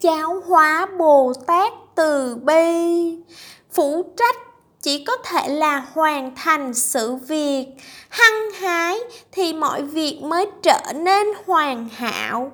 giáo hóa bồ tát từ bi. Phụ trách chỉ có thể là hoàn thành sự việc, hăng hái thì mọi việc mới trở nên hoàn hảo.